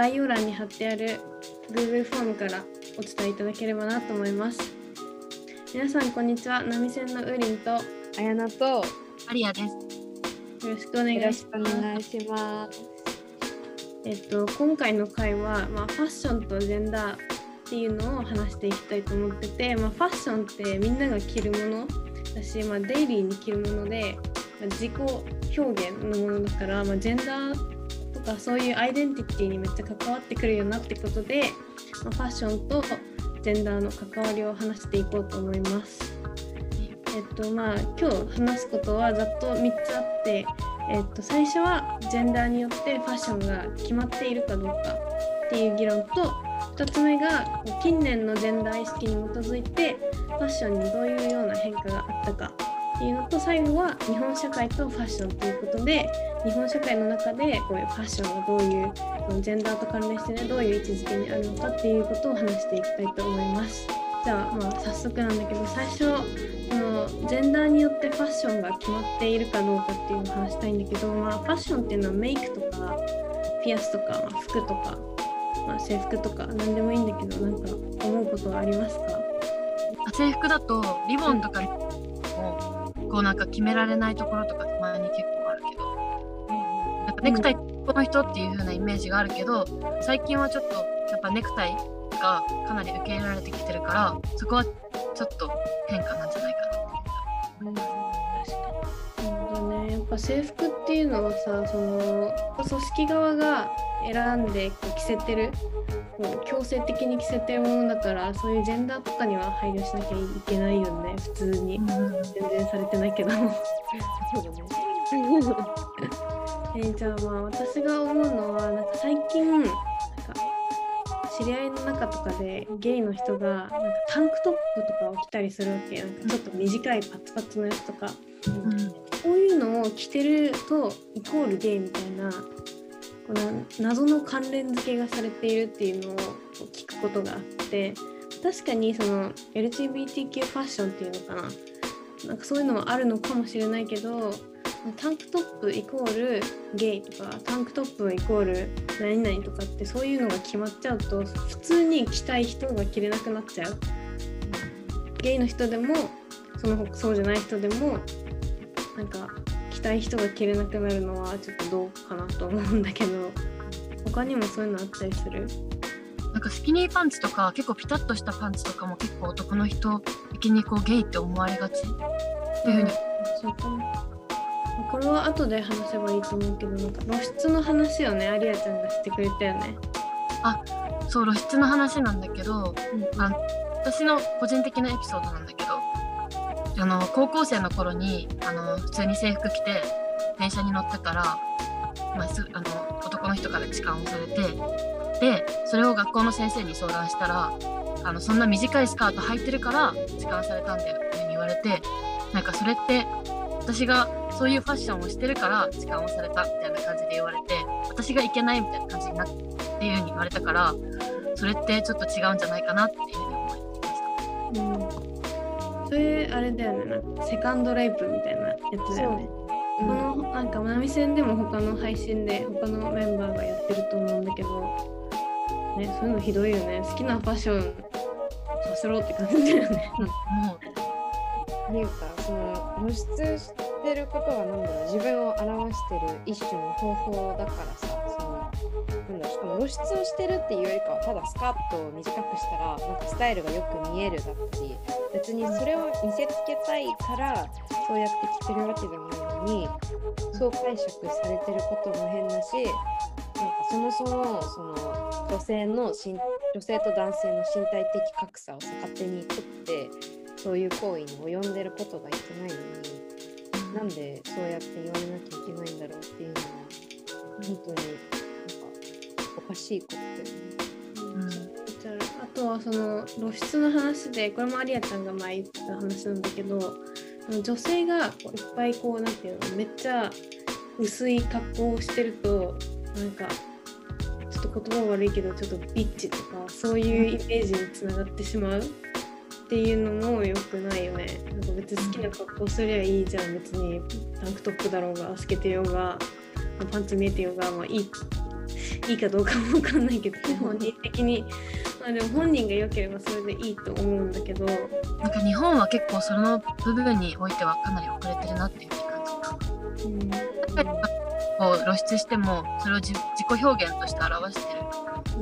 概要欄に貼ってある Google フォームからお伝えいただければなと思います。皆さん、こんにちは。波線のウーリンとよあやなとアリアです。ろしくお願よろしくおいします。願いします。えっと、今回の回は、まあ、ファッションとジェンダーっていうのを話していきたいと思ってて、まあ、ファッションってみんなが着るものだし、まあ、デイリーに着るもので、まあ、自己表現のものだから、まあ、ジェンダーとかそういうアイデンティティにめっちゃ関わってくるよなってことで、まあ、ファッションとジェンダーの関わりを話していこうと思います。えっとまあ、今日話すことはざっと3つあって、えっと、最初はジェンダーによってファッションが決まっているかどうかっていう議論と2つ目が近年のジェンダー意識に基づいてファッションにどういうような変化があったかっていうのと最後は日本社会とファッションということで日本社会の中でこういうファッションがどういうそのジェンダーと関連してねどういう位置づけにあるのかっていうことを話していきたいと思います。じゃあまあ早速なんだけど最初そのジェンダーによってファッションが決まっているかどうかっていうのを話したいんだけど、まあ、ファッションっていうのはメイクとかピアスとか、まあ、服とか、まあ、制服とか何でもいいんだけどなんか思うことはありますか？制服だとリボンとかもこうなんか決められないところとかたまに結構かネクタイこの人っていう風なイメージがあるけど最近はちょっとやっぱネクタイがかなり受け入れられてきてるからそこはちょっと変化なんじゃないかな。ってそうだね。やっぱ制服っていうのはさその組織側が選んでこう着せてるこう強制的に着せてるものだからそういうジェンダーとかには配慮しなきゃいけないよね。普通に。思う。全然されてないけど。そうだね。えーじゃあまあ私が思うのはなんか最近なんか知り合いの中とかでゲイの人がなんかタンクトップとかを着たりするわけなんかちょっと短いパツパツのやつとかうんこういうのを着てるとイコールゲイみたいなこうな謎の関連付けがされているっていうのを聞くことがあって確かにその LGBTQ ファッションっていうのかな。なんかそういうのはあるのかもしれないけどタンクトップイコールゲイとかタンクトップイコール何々とかってそういうのが決まっちゃうと普通に着たい人が着れなくなっちゃう。ゲイの人でもその他そうじゃない人でもなんか着たい人が着れなくなるのはちょっとどうかなと思うんだけど。他にもそういうのあったりするなんかスキニーパンツとか結構ピタッとしたパンツとかも結構男の人的にこうゲイって思われがちっていう風に。そうか。もこれは後で話せばいいと思うけどなんか露出の話をね。アリアちゃんがしてくれたよね。そう露出の話なんだけどあの私の個人的なエピソードなんだけどあの高校生の頃にあの普通に制服着て電車に乗ってたら、まあ、すあの男の人から痴漢をされてでそれを学校の先生に相談したらあのそんな短いスカート履いてるから痴漢されたんだよっていうふうに言われてなんかそれって私がそういうファッションをしてるから痴漢をされたみたいな感じで言われて私がいけないみたいな感じになってっていうふうに言われたからそれってちょっと違うんじゃないかなっていうふうに思いました。うん。それあれだよね。なんかセカンドレイプみたいなやつだよね。このなんか波線でも他の配信で他のメンバーがやってると思うんだけどねそういうのひどいよね。好きなファッションさせろって感じだよね。もう。っていうかその露出してることがなんだろう。自分を表してる一種の方法だからさそのなんだろうしかも露出をしてるっていうよりかはただスカートを短くしたらなんかスタイルがよく見えるだったり別にそれを見せつけたいからそうやって着てるわけじゃないのにそう解釈されてることも変だしなんかそもそもその女性の身女性と男性の身体的格差をさ勝手に取ってそういう行為に及んでることがいけないのになん。でそうやって言われなきゃいけないん。だろうっていうのは本当になん。かおかしいことだよね。うん。あとはその露出の話でこれもアリアちゃん。が前言った話なん。だけど女性がこういっぱいこうなん。ていうのめっちゃ薄い格好をしてるとなん。かちょっと言葉悪いけどちょっとビッチとかそういうイメージにつながってしまうっていうのもよくくないよね。なんか別に好きな格好すりゃいいじゃん。別にタンクトップだろうが透けてようがパンツ見えてようがまあいいいいかどうかもわかんないけどね本人的にまあでも本人が良ければそれでいいと思うんだけど。なんか日本は結構その部分においてはかなり遅れてるなっていう感じた。うんこう露出してもそれを自自己表現として表してる。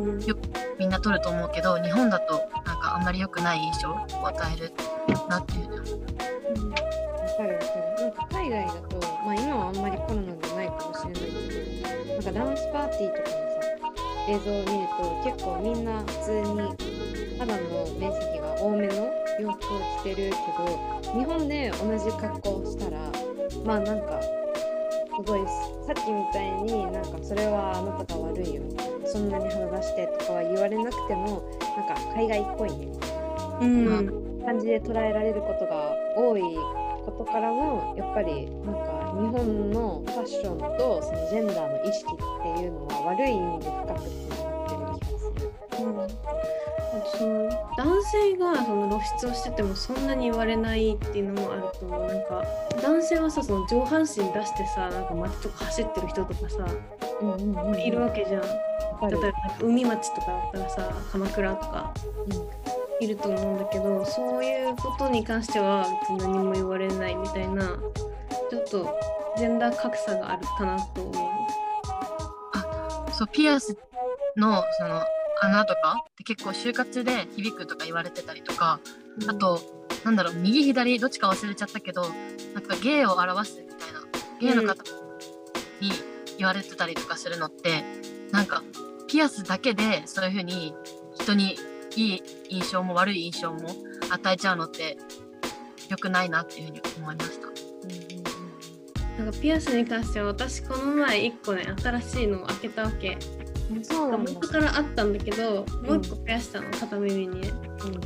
うん。よみんな撮ると思うけど日本だとなんかあんまり良くない印象を与えるなっていう。ふうに思うわかるわかる。なんか海外だと、まあ今はあんまりコロナでないかもしれないけど、なんかダンスパーティーとかのさ、映像を見ると結構みんな普通に肌の面積が多めの洋服を着てるけど、日本で同じ格好をしたら、まあなんか、すごいさっきみたいになんかそれはあなたが悪いよそんなに肌出してとかは言われなくてもなんか海外っぽいね。みたいなうん。感じで捉えられることが多いことからもやっぱりなんか日本のファッションとそのジェンダーの意識っていうのは悪い意味で深くつながってる気がする。うんその男性がその露出をしててもそんなに言われないっていうのもあると思うなんか男性はさその上半身出してさなんか街とか走ってる人とかさうんうんうんいるわけじゃん。例えば海町とかだったらさ鎌倉とかいると思うんだけどそういうことに関しては別に何も言われないみたいなちょっとジェンダー格差があるかなと思う。そうピアスのその穴とかって結構就活で響くとか言われてたりとかあとなんだろう右左どっちか忘れちゃったけどなんか芸を表すみたいな芸の方に言われてたりとかするのって、なんかピアスだけでそういう風に人にいい印象も悪い印象も与えちゃうのって良くないなっていう風に思いました。なんかピアスに関しては私この前1個ね新しいのを開けたわけ。元からあったんだけどもう1個増やしたの片耳に。ね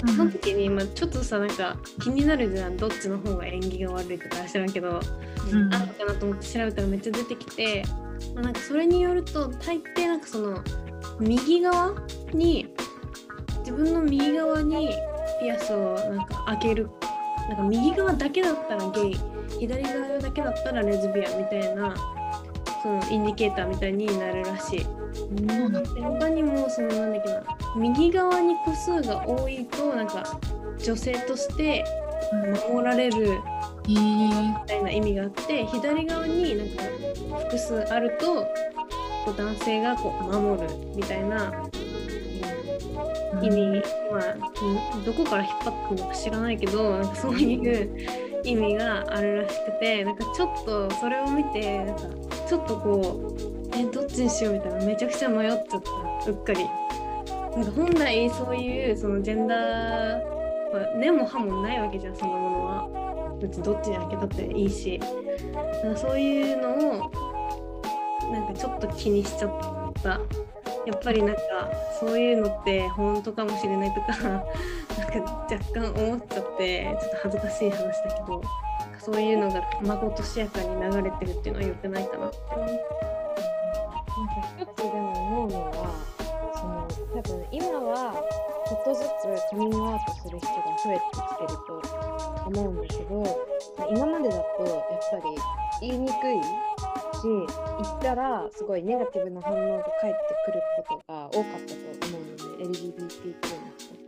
うん。その時に、まあ、ちょっとさなんか気になるじゃん。どっちの方が縁起が悪いとか知らんけど。うん。あるのかなと思って調べたらめっちゃ出てきて、まあ、なんかそれによると大抵なんかその右側に自分の右側にピアスをなんか開けるなんか右側だけだったらゲイ左側だけだったらレズビアンみたいなそのインディケーターみたいになるらしい。で他にもそのなんだっけな右側に個数が多いとなんか女性として守られるみたいな意味があって左側になんか複数あるとこう男性がこう守るみたいな意味、まあうんどこから引っ張ってるのか知らないけどなんかそういう意味があるらしくてなんかちょっとそれを見てなんかちょっとこうえどっちにしようみたいなめちゃくちゃ迷っちゃったうっかり。なんか本来そういうそのジェンダー、まあ、根も葉もないわけじゃんそんなものは。別にどっちに開けたっていいしなんかそういうのをなんかちょっと気にしちゃったやっぱりなんかそういうのって本当かもしれないとかなんか若干思っちゃってちょっと恥ずかしい話だけどそういうのがまことしやかに流れてるっていうのは良くないかなって。なんか一つでも思うのはその多分今はちょっとずつカミングアウトする人が増えてきてると思うんだけど今までだとやっぱり言いにくいし言ったらすごいネガティブな反応が返ってくることが多かったと思うので LGBTQ の人って。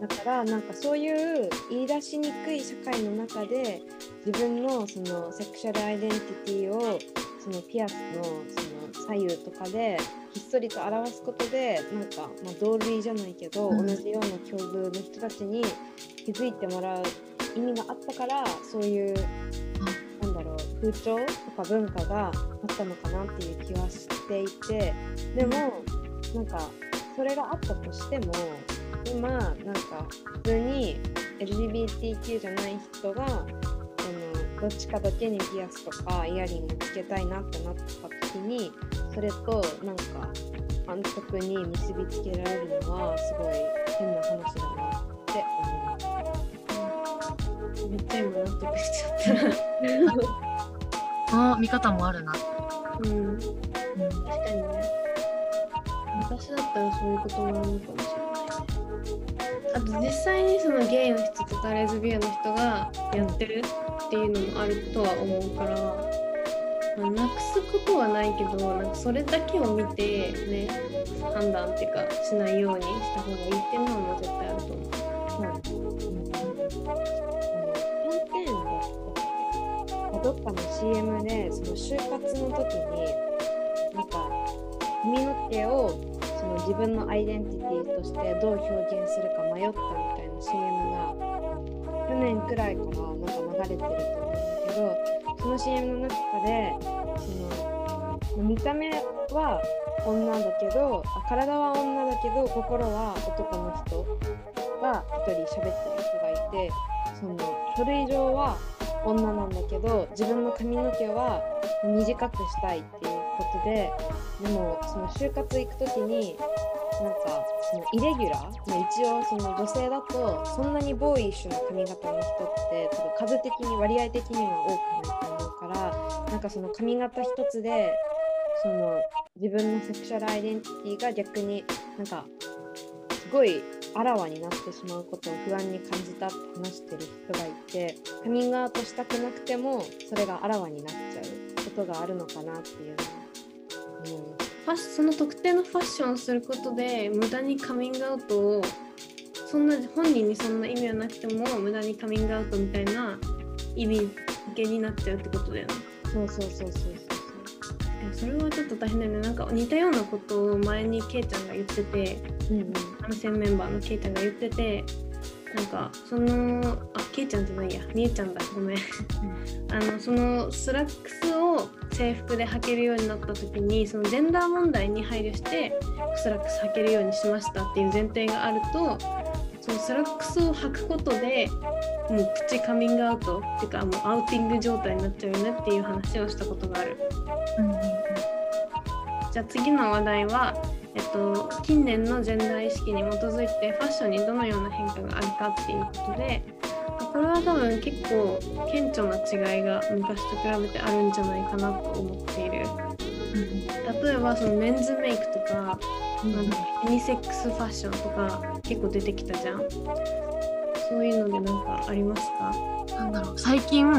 だからなんかそういう言い出しにくい社会の中で自分のそのセクシャルアイデンティティをそのピアスのその左右とかでひっそりと表すことでなんか、まあ、同類じゃないけど、うん。同じような境遇の人たちに気づいてもらう意味があったからそういうなんだろう風潮とか文化があったのかなっていう気はしていてでもなんかそれがあったとしても今なんか普通に LGBTQ じゃない人がどっちかだけにピアスとかイヤリングつけたいなってなった時にそれとなんか安直に結びつけられるのはすごい変な話だなって思う。めっちゃ今納得しちゃった。その見方もあるな。うん。うん確かに。ね。私だったらそういうこともあるのかもしれないね。あと実際に。そのゲイの人とかレズビアンの人がやってるっていうのもあるとは思うから、まあ、なくすことはないけどなんかそれだけを見てね判断っていうかしないようにした方がいいっていうのはもう絶対あると思う。キャンペーンだったっけどっかの CM でその就活の時になん。か髪の毛をその自分のアイデンティティとしてどう表現するか迷ったみたいな CM が年くらいからなんか流れてると思うんだけどその CM の中でその見た目は女だけどあ体は女だけど心は男の人が一人喋ってる人がいてその書類上は女なんだけど自分の髪の毛は短くしたいっていうことででもその就活行く時になんかそのイレギュラー、まあ、一応その女性だとそんなにボーイッシュな髪型の人って多分数的に割合的には多くないと思うからなんかその髪型一つでその自分のセクシャルアイデンティティが逆になんかすごいあらわになってしまうことを不安に感じたって話してる人がいてカミングアウトしたくなくてもそれがあらわになっちゃうことがあるのかなっていうのは思う。ファッその特定のファッションをすることで無駄にカミングアウトをそんな本人にそんな意味はなくても無駄にカミングアウトみたいな意味付けになっちゃうってことだよね。そうそうそうそうそれはちょっと大変だよね。なんか似たようなことを前にケイちゃんが言ってて、そう。うんうん。メンバーのケイちゃんが言ってて、なんかその、あ、ケイちゃんじゃないや、みえちゃんだ、ごめん。あのそのスラックスを制服で履けるようになった時にそのジェンダー問題に配慮してスラックス履けるようにしましたっていう前提があるとそのスラックスを履くことでもうプチカミングアウトっていうかもうアウティング状態になっちゃうよねっていう話をしたことがある。じゃあ次の話題は、えっと、近年のジェンダー意識に基づいてファッションにどのような変化があるかっていうことでこれは多分結構顕著な違いが昔と比べてあるんじゃないかなと思っている。例えばそのメンズメイクとかうん。なんだユニセックスファッションとか結構出てきたじゃん。そういうのでなんかありますか？なんだろう。最近な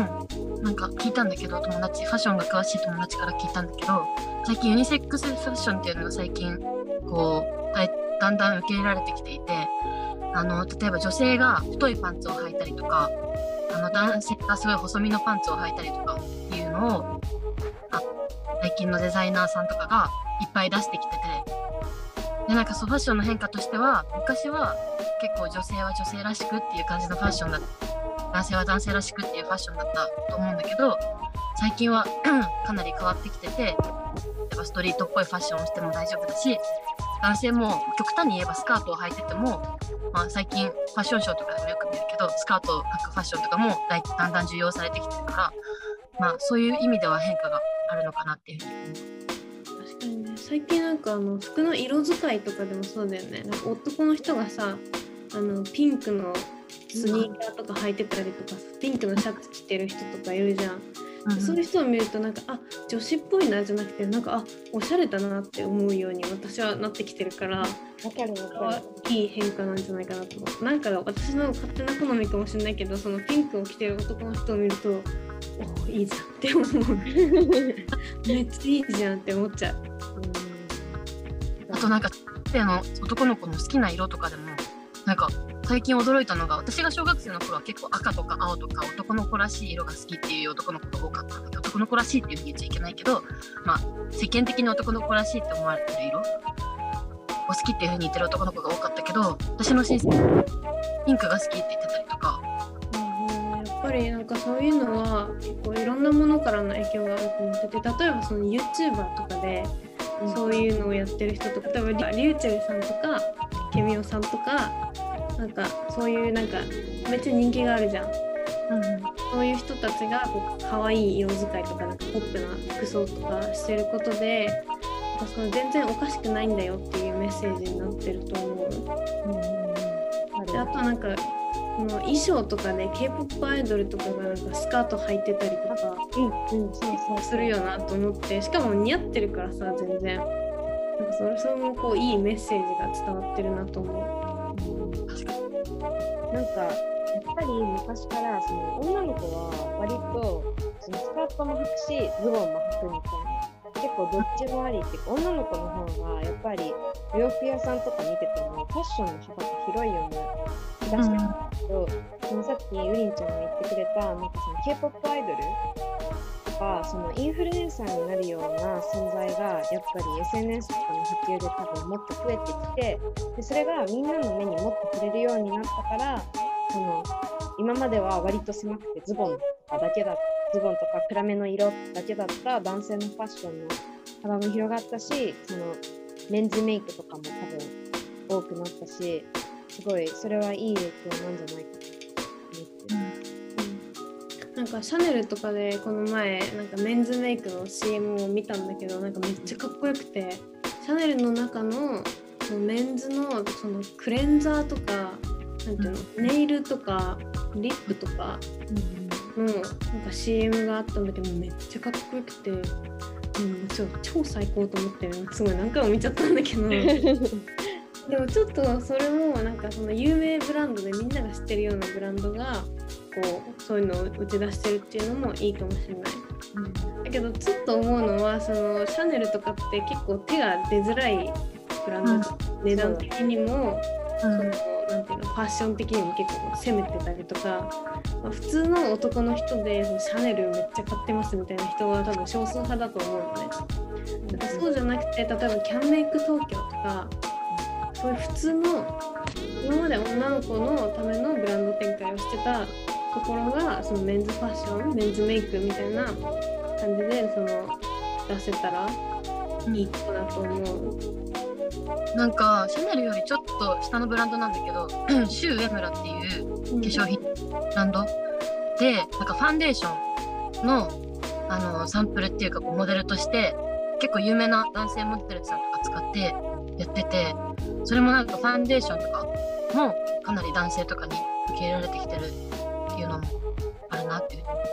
んか聞いたんだけど友達ファッションが詳しい友達から聞いたんだけど最近ユニセックスファッションっていうのが最近こうだんだん受け入れられてきていてあの例えば女性が太いパンツを履いたりとかあの男性がすごい細身のパンツを履いたりとかっていうのを最近のデザイナーさんとかがいっぱい出してきててでなんかそうファッションの変化としては昔は結構女性は女性らしくっていう感じのファッションだった男性は男性らしくっていうファッションだったと思うんだけど最近は かなり変わってきててやっぱストリートっぽいファッションをしても大丈夫だし男性も極端に言えばスカートを履いてても、まあ、最近ファッションショーとかでもよく見るけどスカートを履くファッションとかもだいだんだん重要されてきてるから、まあ、そういう意味では変化があるのかなっていうふうに思う。確かにね最近なんかあの服の色使いとかでもそうだよねなんか男の人がさあのピンクのスニーカーとか履いてたりとかピンクのシャツ着てる人とかいるじゃん、そういう人を見るとなんかあ女子っぽいなじゃなくてなんかあおしゃれだなって思うように私はなってきてるからわかるわかる。いい変化なんじゃないかなと思う。なんか私の勝手な好みかもしれないけどそのピンクを着てる男の人を見るとおいいじゃんって思う。めっちゃいいじゃんって思っちゃう。うん。あとなんか生の男の子の好きな色とかでもなんか最近驚いたのが私が小学生の頃は結構赤とか青とか男の子らしい色が好きっていう男の子が多かったんだけど男の子らしいっていうふうに言っちゃいけないけどまあ世間的に男の子らしいって思われてる色を好きっていうふうに言ってる男の子が多かったけど私の親戚ピンクが好きって言ってたりとか。うんやっぱりなんかそういうのは結構いろんなものからの影響があると思ってて例えばその YouTuber とかでそういうのをやってる人とか例えばリューチェルさんとかケミオさんとかなんかそういうなんかめっちゃ人気があるじゃんそういう人たちがこう可愛い色使いとかなんかポップな服装とかしてることでその全然おかしくないんだよっていうメッセージになってると思う。うんうんうんであとなんかこの衣装とかで K-POP アイドルとかがなんかスカート履いてたりとかうんうんそうそうするよなと思ってしかも似合ってるからさ全然なんかそれそれもこういいメッセージが伝わってるなと思う。なんかやっぱり昔からその女の子は割とそのスカートも履くしズボンも履くみたいな。結構どっちもありっていうか女の子の方がやっぱりお洋服屋さんとか見ててもファッションの幅が広いような気がしてたんですけど、そのさっきウリンちゃんが言ってくれたなんかその K-POP アイドルとかそのインフルエンサーになるような存在がやっぱり SNS とかの普及で多分もっと増えてきてでそれがみんなの目にもっと触れるようになったからその今までは割と狭くてズボンとかだけだズボンとか暗めの色だけだった男性のファッションの幅も広がったしそのメンズメイクとかも多分多くなったしすごいそれはいい影響なんじゃないかと思って。なんかシャネルとかでこの前なんかメンズメイクの CM を見たんだけどなんかめっちゃかっこよくてシャネルの中のそのメンズのそのクレンザーとかなんていうのネイルとかリップとかのなんか CM があったんだけどめっちゃかっこよくて、うん、ちょ超最高と思ってすごい何回も見ちゃったんだけど。でもちょっとそれもなんかその有名ブランドでみんなが知ってるようなブランドがこうそういうのを打ち出してるっていうのもいいかもしれない。だけどちょっと思うのはそのシャネルとかって結構手が出づらいブランド、うん値段的にも、うんそのなんていうのファッション的にも結構攻めてたりとか、まあ普通の男の人でそのシャネルめっちゃ買ってますみたいな人は多分少数派だと思うのね。だからそうじゃなくて例えばキャンメイク東京とかそういう普通の今まで女の子のためのブランド展開をしてたところがそのメンズファッションメンズメイクみたいな感じでその出せたらいいかなと思う。なんかシャネルよりちょっと下のブランドなんだけどシュウエムラっていう化粧品ブランドでなんかファンデーションのあのサンプルっていうかこうモデルとして結構有名な男性モデルさんとか使ってやっててそれもなんかファンデーションとかもかなり男性とかに受け入れられてきてるいうのもあるなっていうふうに思っ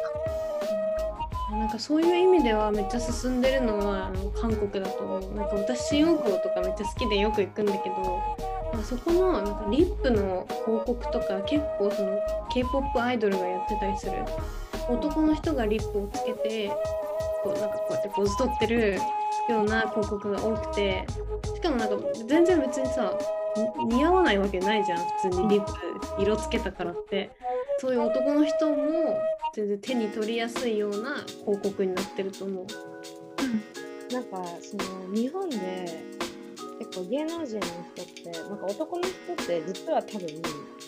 たなんかそういう意味ではめっちゃ進んでるのはあの韓国だと。なんか私新大久保とかめっちゃ好きでよく行くんだけど、なんかそこのなんかリップの広告とか結構その K-POP アイドルがやってたりする。男の人がリップをつけてこうなんかこうやってポーズ取ってるような広告が多くて、しかもなんか全然別にさ似合わないわけないじゃん普通にリップ色つけたからって。そういう男の人も全然手に取りやすいような広告になってると思う。なんかその日本で結構芸能人の人ってなんか男の人って実は多分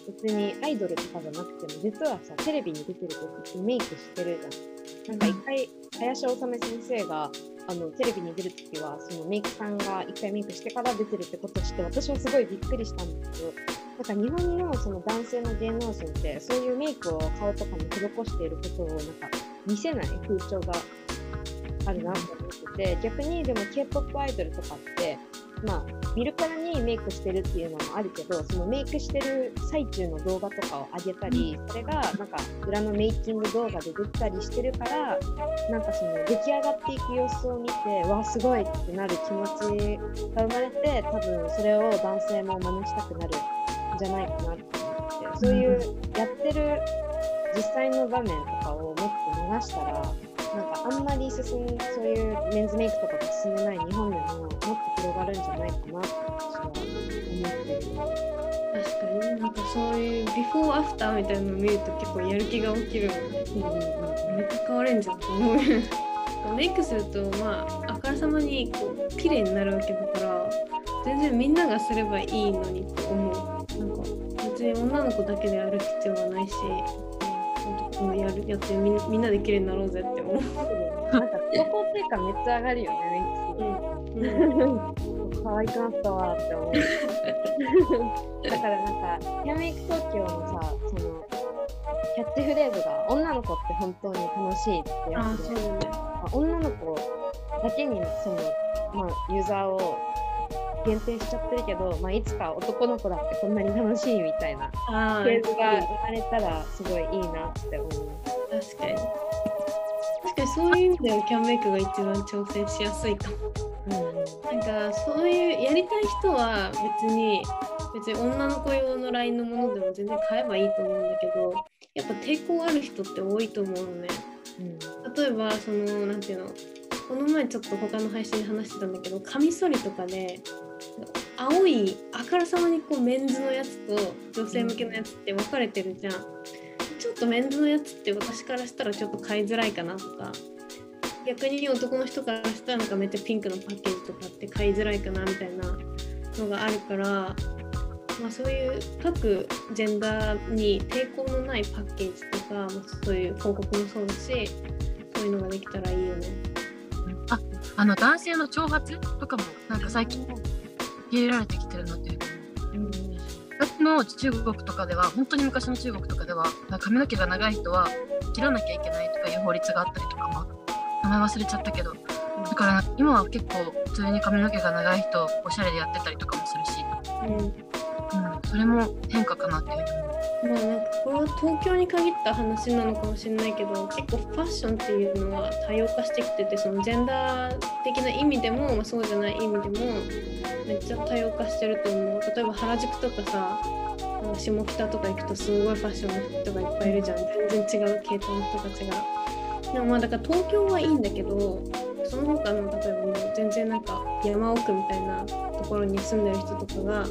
別にアイドルとかじゃなくても実はさテレビに出てる時ってメイクしてるじゃん。なんか一回林修先生があのテレビに出る時はそのメイクさんが一回メイクしてから出てるってことをして私はすごいびっくりしたんだけどなんか日本のその男性の芸能人ってそういうメイクを顔とかに施していることをなんか見せない風潮があるなと思ってて逆にでも K-POP アイドルとかってまあ見るからにメイクしてるっていうのもあるけどそのメイクしてる最中の動画とかを上げたりそれがなんか裏のメイキング動画で出てたりしてるからなんかその出来上がっていく様子を見てわあすごいってなる気持ちが生まれて多分それを男性も真似したくなる。んじゃないかなって思ってそういうやってる実際の場面とかをもっと流したらなんかあんまり進んそういうメンズメイクとかが進んでない日本でももっと広がるんじゃないかなって私は思ってる。確かにねなんかそういうビフォーアフターみたいなのを見ると結構やる気が起きるもんね。うんうんうんめっちゃ変われんじゃんと思う。メイクするとまああからさまにこう綺麗になるわけだから全然みんながすればいいのに女の子だけでやる必要はないし、男もやるやってみんみんなで綺麗になろうぜって思う。なんか自己肯定感めっちゃ上がるよね、メイクすると。可愛くなったわって思う。だからなんか、ヘアメイク東京のさ、その、キャッチフレーズが、女の子って本当に楽しいってやつで、ね。まあ女の子だけに、その、まあ、ユーザーを限定しちゃってるけど、まあ、いつか男の子だってこんなに楽しいみたいなフレーズが生まれたら、すごいいいなって思う。確かに。確かにそういう意味ではキャンメイクが一番挑戦しやすいかも。うんうんなんかそういうやりたい人は別に別に女の子用の LINE のものでも全然買えばいいと思うんだけどやっぱ抵抗ある人って多いと思うのね。例えばそのなんていうのこの前ちょっと他の配信で話してたんだけどカミソリとかで青いあからさまにこうメンズのやつと女性向けのやつって分かれてるじゃん。ちょっとメンズのやつって私からしたらちょっと買いづらいかなとか逆に男の人からしたらなんかめっちゃピンクのパッケージとかって買いづらいかなみたいなのがあるから、まあ、そういう各ジェンダーに抵抗のないパッケージとか、まあ、そういう広告もそうだしそういうのができたらいいよね。ああの男性の長髪とかもなんか最近入れられてきてるなっていう。うん昔の中国とかでは本当に昔の中国とかでは髪の毛が長い人は切らなきゃいけないとかいう法律があったりとかも名前忘れちゃったけどだから今は結構普通に髪の毛が長い人おしゃれでやってたりとかもするし、うん、うん、それも変化かなっていうふうに。まあなんかこれは東京に限った話なのかもしれないけど結構ファッションっていうのは多様化してきててそのジェンダー的な意味でも、まあ、そうじゃない意味でもめっちゃ多様化してると思う。例えば原宿とかさ下北とか行くとすごいファッションの人がいっぱいいるじゃん。全然違う系統の人たちがでもまあだから東京はいいんだけどその他の例えばもう全然なんか山奥みたいなところに住んでる人とかが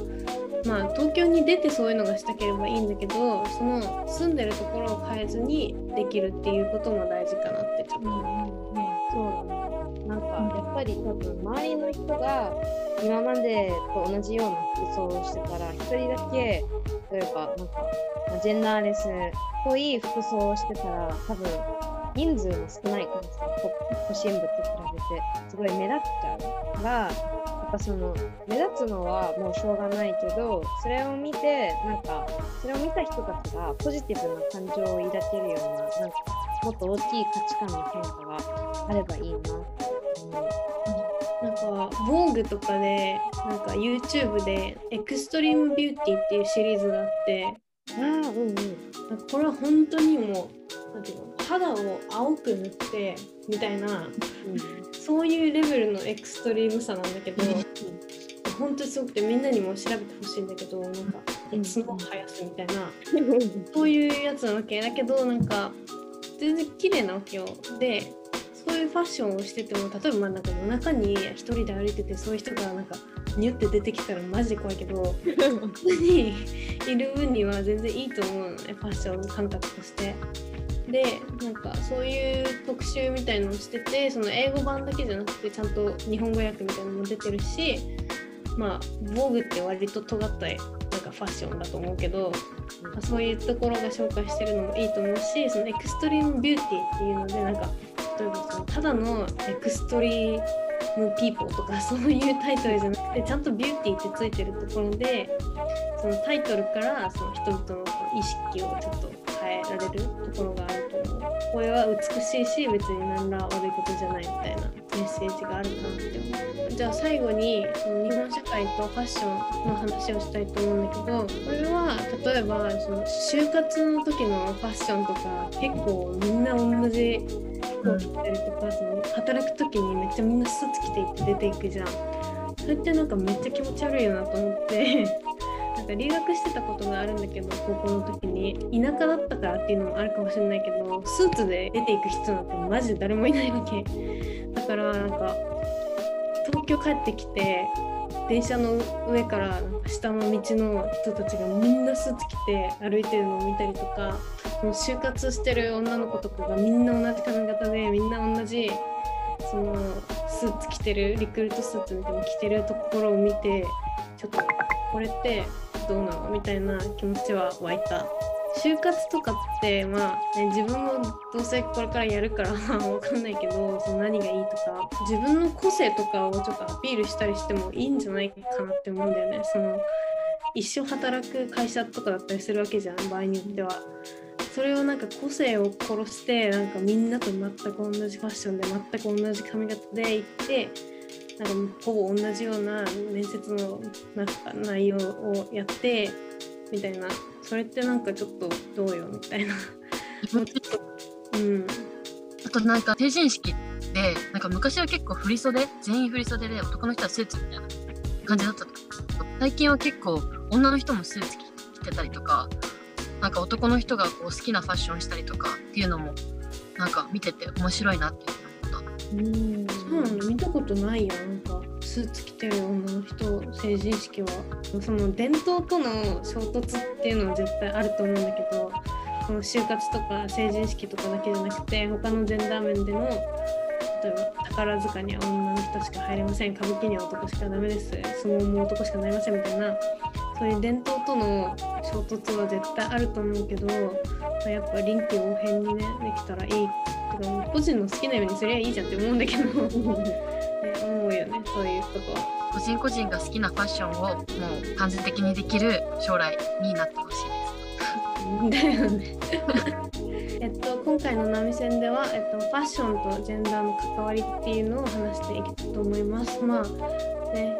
まあ東京に出てそういうのがしたければいいんだけどその住んでるところを変えずにできるっていうことも大事かなってちょっと思う。そうだね。なんかやっぱり多分周りの人が今までと同じような服装をしてたら1人だけ例えばなんかジェンダーレスっぽい服装をしてたら多分人数も少ないからさ都心部と比べてすごい目立っちゃうからやっぱその目立つのはもうしょうがないけどそれを見てなんかそれを見た人たちがポジティブな感情を抱けるようななんかもっと大きい価値観の変化があればいいな。なんか、防具とかで、なんか YouTube でエクストリームビューティーっていうシリーズがあって、あうんうん、これは本当にもう、なんていうの、肌を青く塗ってみたいな、うん、そういうレベルのエクストリームさなんだけど、うん、本当にすごくてみんなにも調べてほしいんだけどなんか角生やすみたいな、そういうやつなわけ。だけどなんか全然綺麗なわけよ。でいうファッションをしてても例えばまあなんか夜中に一人で歩いててそういう人がなんかニュって出てきたらマジで怖いけど 普通にいる分には全然いいと思うのねファッション感覚として。でなんかそういう特集みたいのをしててその英語版だけじゃなくてちゃんと日本語訳みたいなのも出てるしまあVOGUEって割と尖ったなんかファッションだと思うけど、まあ、そういうところが紹介してるのもいいと思うしその extreme beauty っていうのでなんか例えばそのただの extreme people とかそういうタイトルじゃなくてちゃんと beauty ってついてるところでそのタイトルからその人々の意識をちょっと変えられるところがあると思う。これは美しいし別に何ら悪いことじゃないみたいなメッセージがあるなって思う。じゃあ最後にその日本社会とファッションの話をしたいと思うんだけどこれは例えばその就活の時のファッションとか結構みんな同じ服を着たりとかその働く時にめっちゃみんなスーツ着ていって出ていくじゃん。それってなんかめっちゃ気持ち悪いよなと思ってなんか留学してたことがあるんだけど高校の時に田舎だったからっていうのもあるかもしれないけどスーツで出ていく人なんてマジで誰もいないわけだからなんか東京帰ってきて電車の上から下の道の人たちがみんなスーツ着て歩いてるのを見たりとか就活してる女の子とかがみんな同じ髪型でみんな同じそのスーツ着てるリクルートスーツみたいな着てるところを見てちょっとこれってどうなのみたいな気持ちは湧いた就活とかってまあ、ね、自分もどうせこれからやるから わかんないけどその何がいいとか自分の個性とかをちょっとアピールしたりしてもいいんじゃないかなって思うんだよねその一生働く会社とかだったりするわけじゃん場合によっては。それをなんか個性を殺してなんかみんなと全く同じファッションで全く同じ髪型で行ってなんかほぼ同じような面接のなんか内容をやってみたいな。それってなんかちょっとどうよみたいな。もうちょっと。うん。あとなんか成人式でなんか昔は結構振袖全員振袖で男の人はスーツみたいな感じだった最近は結構女の人もスーツ着てたりとかなんか男の人がこう好きなファッションしたりとかっていうのもなんか見てて面白いなって思った。うんそうなの見たことないよなんかスーツ着てる女の人成人式は。その伝統との衝突っていうのは絶対あると思うんだけどその就活とか成人式とかだけじゃなくて他のジェンダー面での例えば宝塚には女の人しか入れません。歌舞伎には男しかダメです。相撲も男しかなりませんみたいなそういう伝統との衝突は絶対あると思うけどやっぱ臨機応変にねできたらいいてか個人の好きなようにすりゃいいじゃんって思うんだけど ね思うよねそういうことは。個人個人が好きなファッションをもう完全的にできる将来になってほしいです。だよね。えっと今回の波線では、えっと、ファッションとジェンダーの関わりっていうのを話していきたいと思います。まあね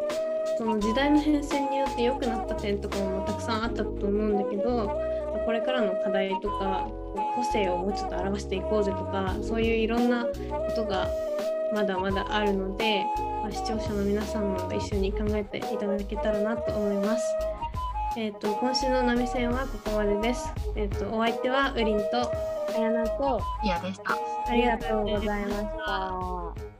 その時代の変遷によって良くなった点とかもたくさんあったと思うんだけどこれからの課題とかこう個性をもうちょっと表していこうぜとかそういういろんなことがまだまだあるので、まあ、視聴者の皆さんも一緒に考えていただけたらなと思います。えっ、と今週の波線はここまでです。えっ、とお相手はウリンとあやなといやでした。あありがとうございまし。た。